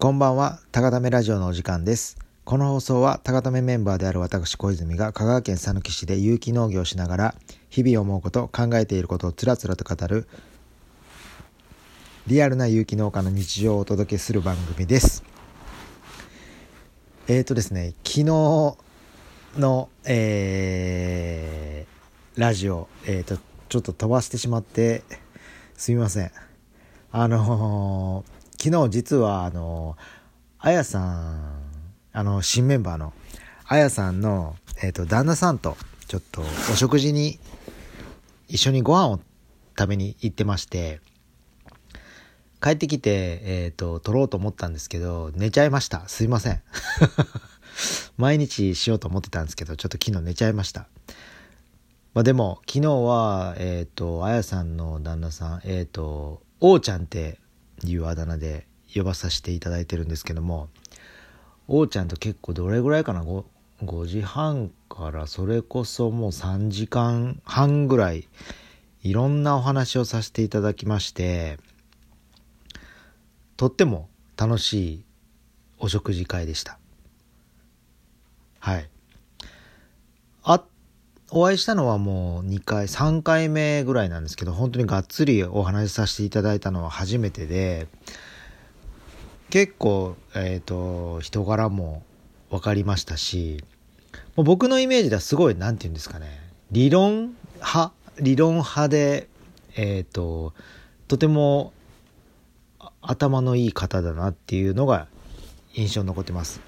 こんばんは、高ためラジオのお時間です。この放送は、高ためメンバーである私小泉が香川県佐野市で有機農業をしながら、日々思うこと、考えていることをつらつらと語る、リアルな有機農家の日常をお届けする番組です。えーとですね、昨日の、えー、ラジオ、えーと、ちょっと飛ばしてしまって、すみません。あのー昨日実はあのあやさんあの新メンバーのあやさんの、えー、と旦那さんとちょっとお食事に一緒にご飯を食べに行ってまして帰ってきて、えー、と撮ろうと思ったんですけど寝ちゃいました。すいません。毎日しようと思ってたんですけどちょっと昨日寝ちゃいました。まあでも昨日はえっ、とあやさんの旦那さんえっ、とおうちゃんっていうあだ名で呼ばさせていただいてるんですけどもおうちゃんと結構どれぐらいかな？5, 5時半からそれこそもう3時間半ぐらいいろんなお話をさせていただきましてとっても楽しいお食事会でした。はい。あお会いしたのはもう2回3回目ぐらいなんですけど本当にがっつりお話しさせていただいたのは初めてで結構えっ、と人柄も分かりましたしもう僕のイメージではすごい何て言うんですかね理論派理論派でえっ、ととても頭のいい方だなっていうのが印象に残ってます。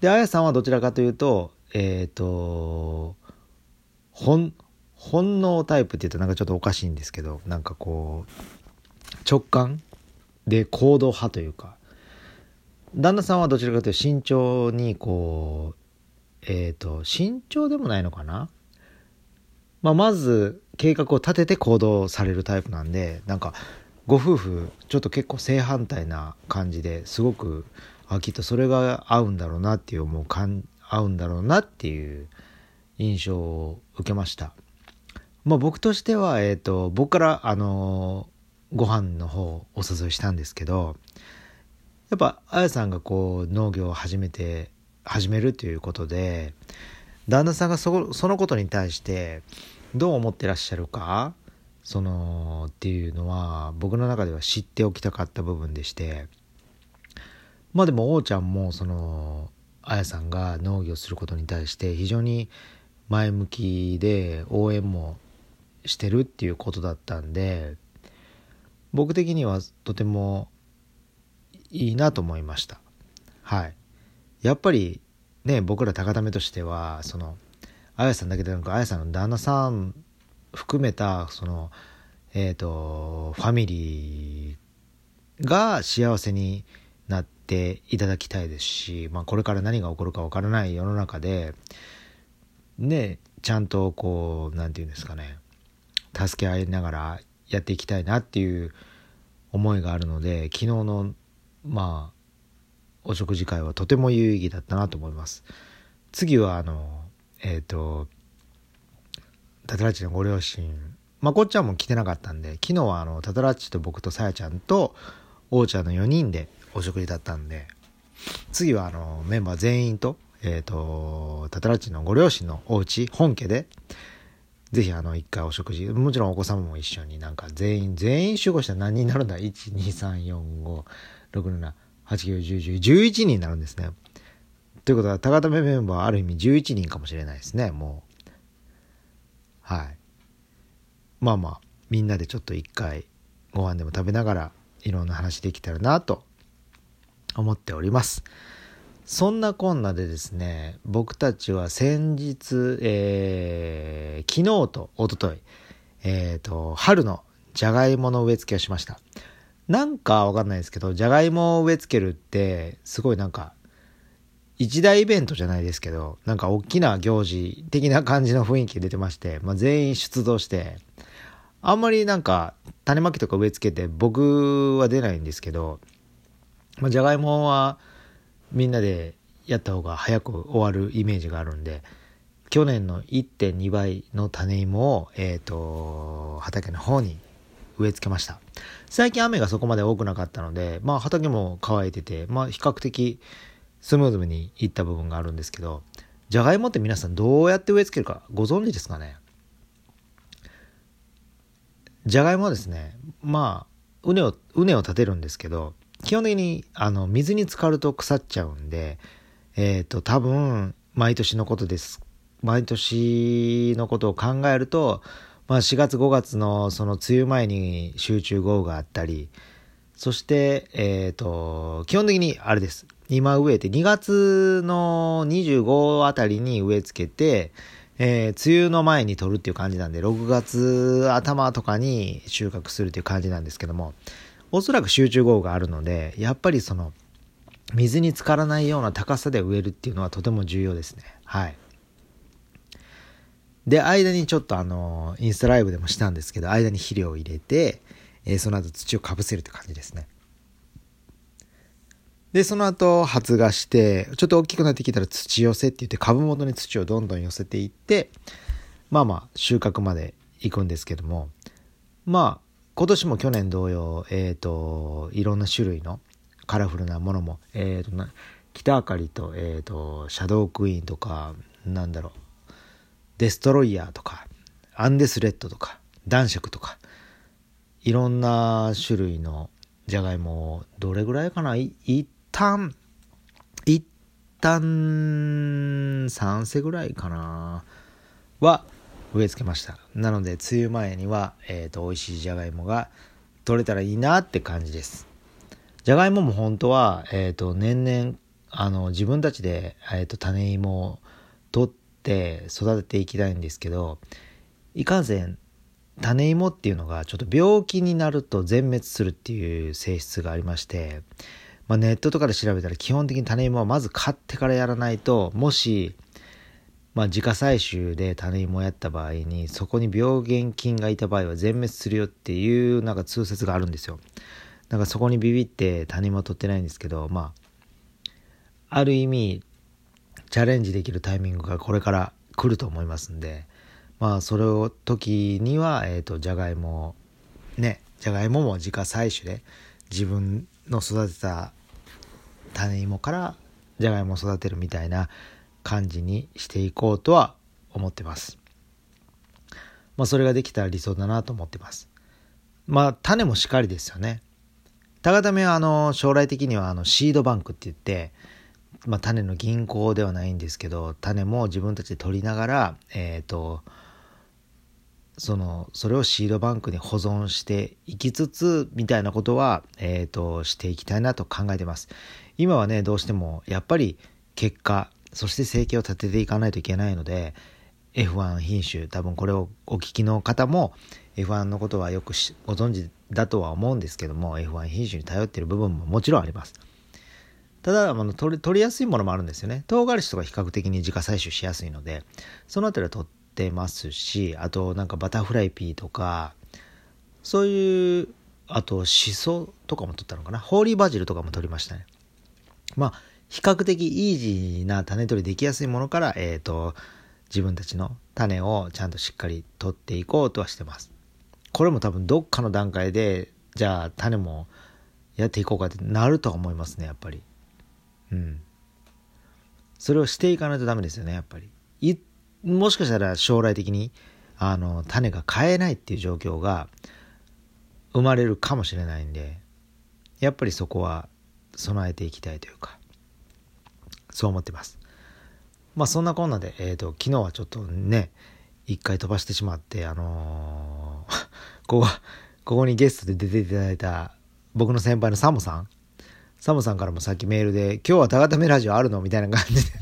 であやさんはどちらかというとえっ、と本本能タイプって言うとなんかちょっとおかしいんですけどなんかこう直感で行動派というか旦那さんはどちらかというと慎重にこうえっ、と慎重でもないのかな、まあ、まず計画を立てて行動されるタイプなんでなんかご夫婦ちょっと結構正反対な感じですごくあきっとそれが合うんだろうなっていう思う感合うんだろうなっていう印象を受けました。まあ僕としては、えっ、と、僕から、あのーご飯の方をお誘いしたんですけど、やっぱ、あやさんがこう、農業を始めて、始めるということで、旦那さんがそそのことに対して、どう思ってらっしゃるか、その、っていうのは、僕の中では知っておきたかった部分でして、まあでも、おうちゃんも、その、あやさんが農業することに対して非常に前向きで応援もしてるっていうことだったんで僕的にはとてもいいなと思いました。はい。やっぱりね僕ら高ためとしてはそのあやさんだけでなくあやさんの旦那さん含めたそのえっ、とファミリーが幸せになっていただきたいですし、まあ、これから何が起こるかわからない世の中でねちゃんとこう何て言うんですかね助け合いながらやっていきたいなっていう思いがあるので昨日のまあお食事会はとても有意義だったなと思います。次はあのえっ、とタタラッチのご両親まあこっちゃんも来てなかったんで昨日はあのタタラッチと僕とさやちゃんとおうちゃんの4人でお食事だったんで次はあのメンバー全員と,、えー、とタタラッチのご両親のお家本家でぜひあの一回お食事もちろんお子様も一緒になんか全員全員集合したら何人になるんだ1234567891011人になるんですね。ということは高田目メンバーはある意味11人かもしれないですね。もうはい。まあまあみんなでちょっと一回ご飯でも食べながらいろんな話できたらなと思っております。そんなこんなでですね、僕たちは先日、えー、昨日と一昨日えっ、と、春のじゃがいもの植え付けをしました。なんかわかんないですけど、じゃがいもを植え付けるって、すごいなんか、一大イベントじゃないですけど、なんか大きな行事的な感じの雰囲気出てまして、まあ、全員出動して、あんまりなんか種まきとか植え付けて僕は出ないんですけど、まあ、じゃがいもはみんなでやった方が早く終わるイメージがあるんで、去年の1.2倍の種芋を、えっ、と、畑の方に植え付けました。最近雨がそこまで多くなかったので、まあ畑も乾いてて、まあ比較的スムーズにいった部分があるんですけど、じゃがいもって皆さんどうやって植え付けるかご存知ですかね？じゃがいもはですね、まあ、畝を、畝を立てるんですけど、基本的にあの水に浸かると腐っちゃうんで、えっ、ー、と、多分、毎年のことです。毎年のことを考えると、まあ4月5月のその梅雨前に集中豪雨があったり、そして、え、ー、と、基本的にあれです。今植えて2月の25あたりに植え付けて、えー、梅雨の前に取るっていう感じなんで、6月頭とかに収穫するっていう感じなんですけども、おそらく集中豪雨があるので、やっぱりその、水に浸からないような高さで植えるっていうのはとても重要ですね。はい。で、間にちょっとあの、インスタライブでもしたんですけど、間に肥料を入れて、えー、その後土をかぶせるって感じですね。で、その後発芽して、ちょっと大きくなってきたら土寄せって言って株元に土をどんどん寄せていって、まあまあ収穫まで行くんですけども、まあ今年も去年同様、えっ、ー、と、いろんな種類のカラフルなものも、えっ、ー、とな、北あかりと、えっ、ー、と、シャドークイーンとか、なんだろう、デストロイヤーとか、アンデスレッドとか、男爵とか、いろんな種類のじゃがいもをどれぐらいかない一旦、一旦3世ぐらいかなは植え付けました。なので、梅雨前には、えっ、ー、と、美味しいじゃがいもが取れたらいいなって感じです。じゃがいもも本当は、えっ、ー、と、年々、あの、自分たちで、えっ、ー、と、種芋を取って育てていきたいんですけど、いかんせん、種芋っていうのがちょっと病気になると全滅するっていう性質がありまして、まあ、ネットとかで調べたら基本的に種芋はまず買ってからやらないともし、まあ、自家採集で種芋をやった場合にそこに病原菌がいた場合は全滅するよっていうなんか通説があるんですよ。だからそこにビビって種芋を取ってないんですけどまあある意味チャレンジできるタイミングがこれから来ると思いますんでまあそれを時にはえっ、ー、とじゃがいもねじゃがいもも自家採取で自分の育てた種芋からじゃがいもを育てるみたいな感じにしていこうとは思ってます。まあそれができたら理想だなと思ってます。まあ種もしっかりですよね。高ためはあの将来的にはあのシードバンクって言って、まあ、種の銀行ではないんですけど種も自分たちで取りながらえっ、ー、とそのそれをシードバンクに保存していきつつみたいなことは、えーと、していきたいなと考えてます今はねどうしてもやっぱり結果そして生計を立てていかないといけないので F1 品種多分これをお聞きの方も F1 のことはよくご存知だとは思うんですけども F1 品種に頼っている部分ももちろんあります。ただあの取りやすいものもあるんですよね。唐辛子とか比較的に自家採取しやすいのでそのあたりは取ってますしあとなんかバタフライピーとかそういうあとシソとかも取ったのかな。ホーリーバジルとかも取りましたね。まあ比較的イージーな種取りできやすいものからえっ、ー、と自分たちの種をちゃんとしっかり取っていこうとはしてます。これも多分どっかの段階でじゃあ種もやっていこうかってなるとは思いますねやっぱり。うん。それをしていかないとダメですよねやっぱり。いもしかしたら将来的にあの種が買えないっていう状況が生まれるかもしれないんでやっぱりそこは備えていきたいというか。そう思ってます。まあそんなこんなで、えーと、昨日はちょっとね一回飛ばしてしまってあのー、ここここにゲストで出ていただいた僕の先輩のサムさん。サムさんからもさっきメールで「今日は高田目ラジオあるの?」みたいな感じで。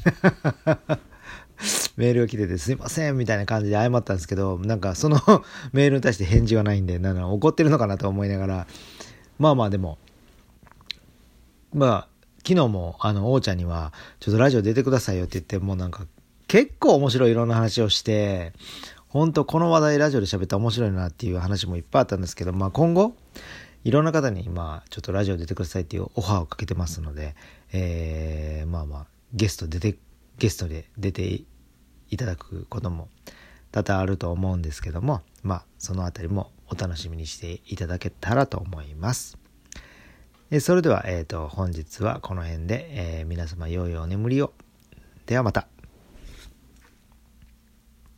メールが来ててすいませんみたいな感じで謝ったんですけど、なんかその メールに対して返事がないんで、なんか怒ってるのかなと思いながら、まあまあでも、まあ、昨日もあの、王ちゃんには、ちょっとラジオ出てくださいよって言って、もうなんか、結構面白いいろんな話をして、本当この話題ラジオで喋ったら面白いなっていう話もいっぱいあったんですけど、まあ今後、いろんな方に今、ちょっとラジオ出てくださいっていうオファーをかけてますので、えー、まあまあ、ゲスト出て、ゲストで出ていただくことも多々あると思うんですけどもまあその辺りもお楽しみにしていただけたらと思います。えそれでは、えっ、ー、と、本日はこの辺で、え、皆様良いお眠りを。ではまた。